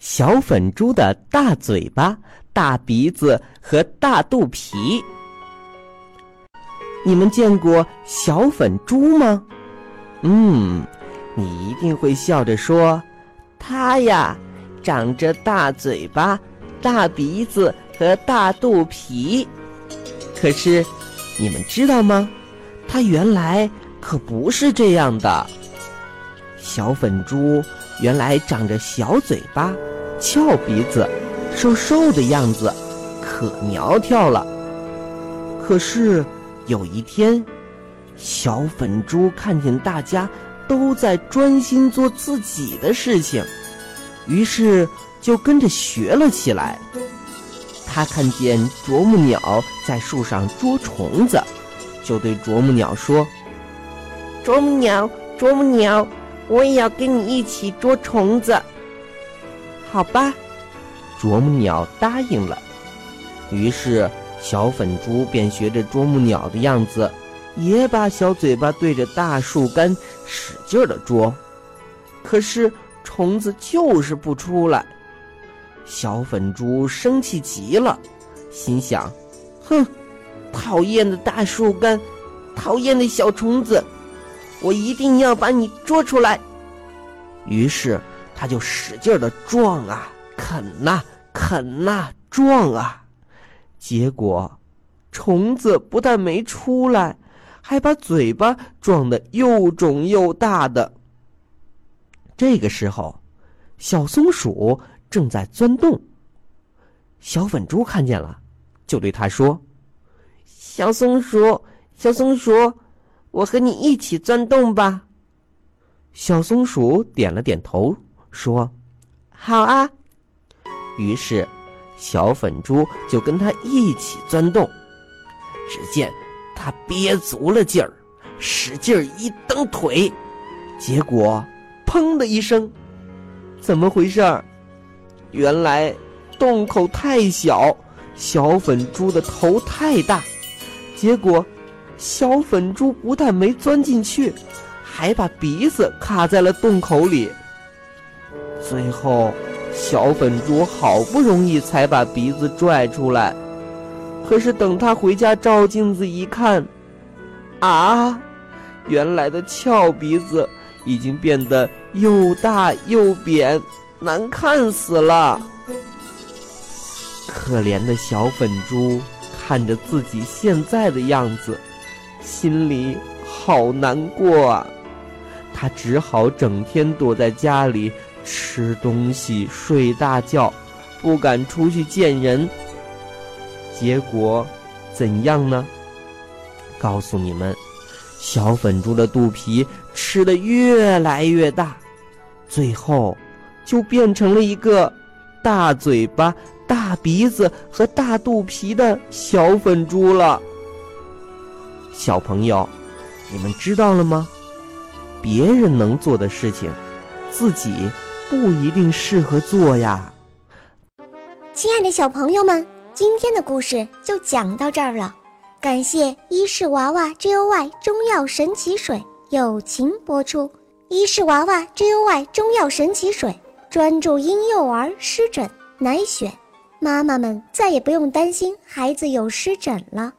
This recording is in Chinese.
小粉猪的大嘴巴、大鼻子和大肚皮。你们见过小粉猪吗？嗯，你一定会笑着说：“它呀，长着大嘴巴、大鼻子和大肚皮。”可是，你们知道吗？它原来可不是这样的。小粉猪原来长着小嘴巴、翘鼻子、瘦瘦的样子，可苗条了。可是。有一天，小粉猪看见大家都在专心做自己的事情，于是就跟着学了起来。他看见啄木鸟在树上捉虫子，就对啄木鸟说：“啄木鸟，啄木鸟，我也要跟你一起捉虫子。”好吧，啄木鸟答应了。于是。小粉猪便学着啄木鸟的样子，也把小嘴巴对着大树干使劲的啄，可是虫子就是不出来。小粉猪生气极了，心想：“哼，讨厌的大树干，讨厌的小虫子，我一定要把你捉出来。”于是他就使劲的撞啊，啃呐，啃呐，撞啊。结果，虫子不但没出来，还把嘴巴撞得又肿又大的。这个时候，小松鼠正在钻洞。小粉猪看见了，就对他说：“小松鼠，小松鼠，我和你一起钻洞吧。”小松鼠点了点头，说：“好啊。”于是。小粉猪就跟他一起钻洞，只见他憋足了劲儿，使劲儿一蹬腿，结果砰的一声，怎么回事儿？原来洞口太小，小粉猪的头太大，结果小粉猪不但没钻进去，还把鼻子卡在了洞口里，最后。小粉猪好不容易才把鼻子拽出来，可是等他回家照镜子一看，啊，原来的翘鼻子已经变得又大又扁，难看死了。可怜的小粉猪看着自己现在的样子，心里好难过啊，他只好整天躲在家里。吃东西、睡大觉，不敢出去见人。结果怎样呢？告诉你们，小粉猪的肚皮吃的越来越大，最后就变成了一个大嘴巴、大鼻子和大肚皮的小粉猪了。小朋友，你们知道了吗？别人能做的事情，自己。不一定适合做呀，亲爱的小朋友们，今天的故事就讲到这儿了。感谢伊氏娃娃 Joy 中药神奇水友情播出。伊氏娃娃 Joy 中药神奇水专注婴幼儿湿疹，奶癣，妈妈们再也不用担心孩子有湿疹了。